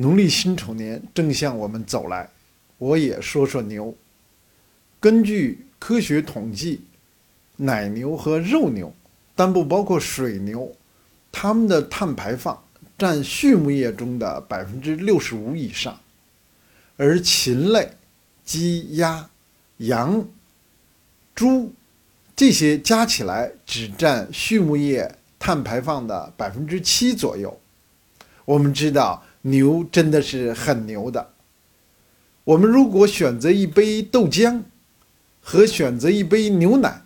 农历辛丑年正向我们走来，我也说说牛。根据科学统计，奶牛和肉牛，但不包括水牛，它们的碳排放占畜牧业中的百分之六十五以上，而禽类，鸡、鸭、羊、猪这些加起来只占畜牧业碳排放的百分之七左右。我们知道。牛真的是很牛的。我们如果选择一杯豆浆，和选择一杯牛奶，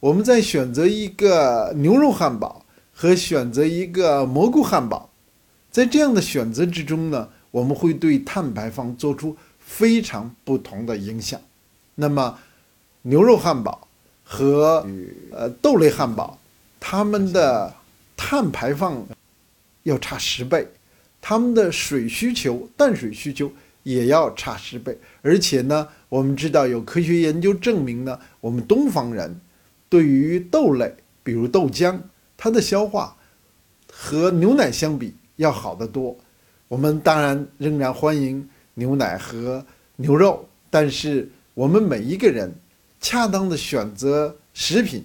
我们再选择一个牛肉汉堡和选择一个蘑菇汉堡，在这样的选择之中呢，我们会对碳排放做出非常不同的影响。那么，牛肉汉堡和呃豆类汉堡，它们的碳排放要差十倍。他们的水需求、淡水需求也要差十倍，而且呢，我们知道有科学研究证明呢，我们东方人对于豆类，比如豆浆，它的消化和牛奶相比要好得多。我们当然仍然欢迎牛奶和牛肉，但是我们每一个人恰当的选择食品，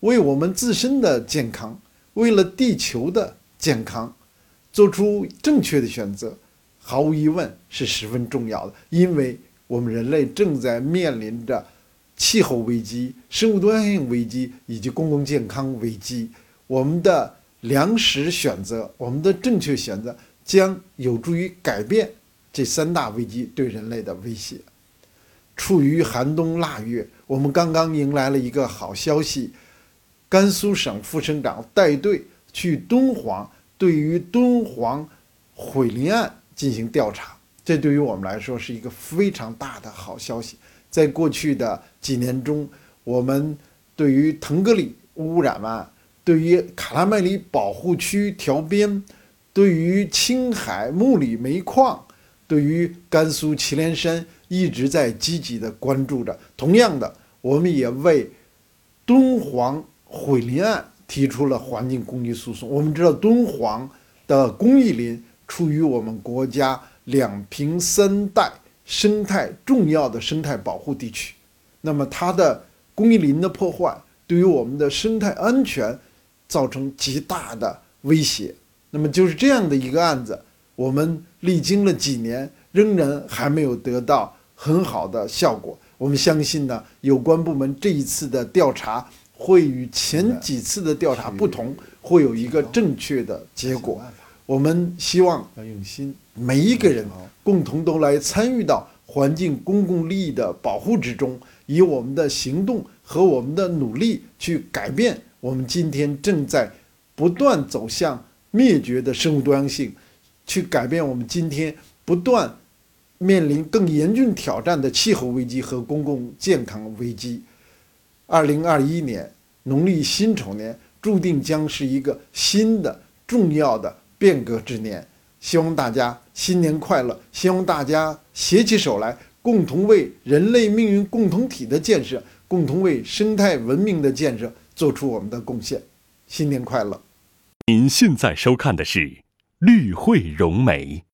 为我们自身的健康，为了地球的健康。做出正确的选择，毫无疑问是十分重要的，因为我们人类正在面临着气候危机、生物多样性危机以及公共健康危机。我们的粮食选择，我们的正确选择，将有助于改变这三大危机对人类的威胁。处于寒冬腊月，我们刚刚迎来了一个好消息：甘肃省副省长带队去敦煌。对于敦煌毁林案进行调查，这对于我们来说是一个非常大的好消息。在过去的几年中，我们对于腾格里污染案、对于卡拉麦里保护区调编、对于青海木里煤矿、对于甘肃祁连山一直在积极的关注着。同样的，我们也为敦煌毁林案。提出了环境公益诉讼。我们知道敦煌的公益林处于我们国家两平三带生态重要的生态保护地区，那么它的公益林的破坏对于我们的生态安全造成极大的威胁。那么就是这样的一个案子，我们历经了几年，仍然还没有得到很好的效果。我们相信呢，有关部门这一次的调查。会与前几次的调查不同，会有一个正确的结果。我们希望要用心，每一个人共同都来参与到环境公共利益的保护之中，以我们的行动和我们的努力去改变我们今天正在不断走向灭绝的生物多样性，去改变我们今天不断面临更严峻挑战的气候危机和公共健康危机。二零二一年农历辛丑年注定将是一个新的重要的变革之年，希望大家新年快乐！希望大家携起手来，共同为人类命运共同体的建设，共同为生态文明的建设做出我们的贡献。新年快乐！您现在收看的是《绿会融媒》。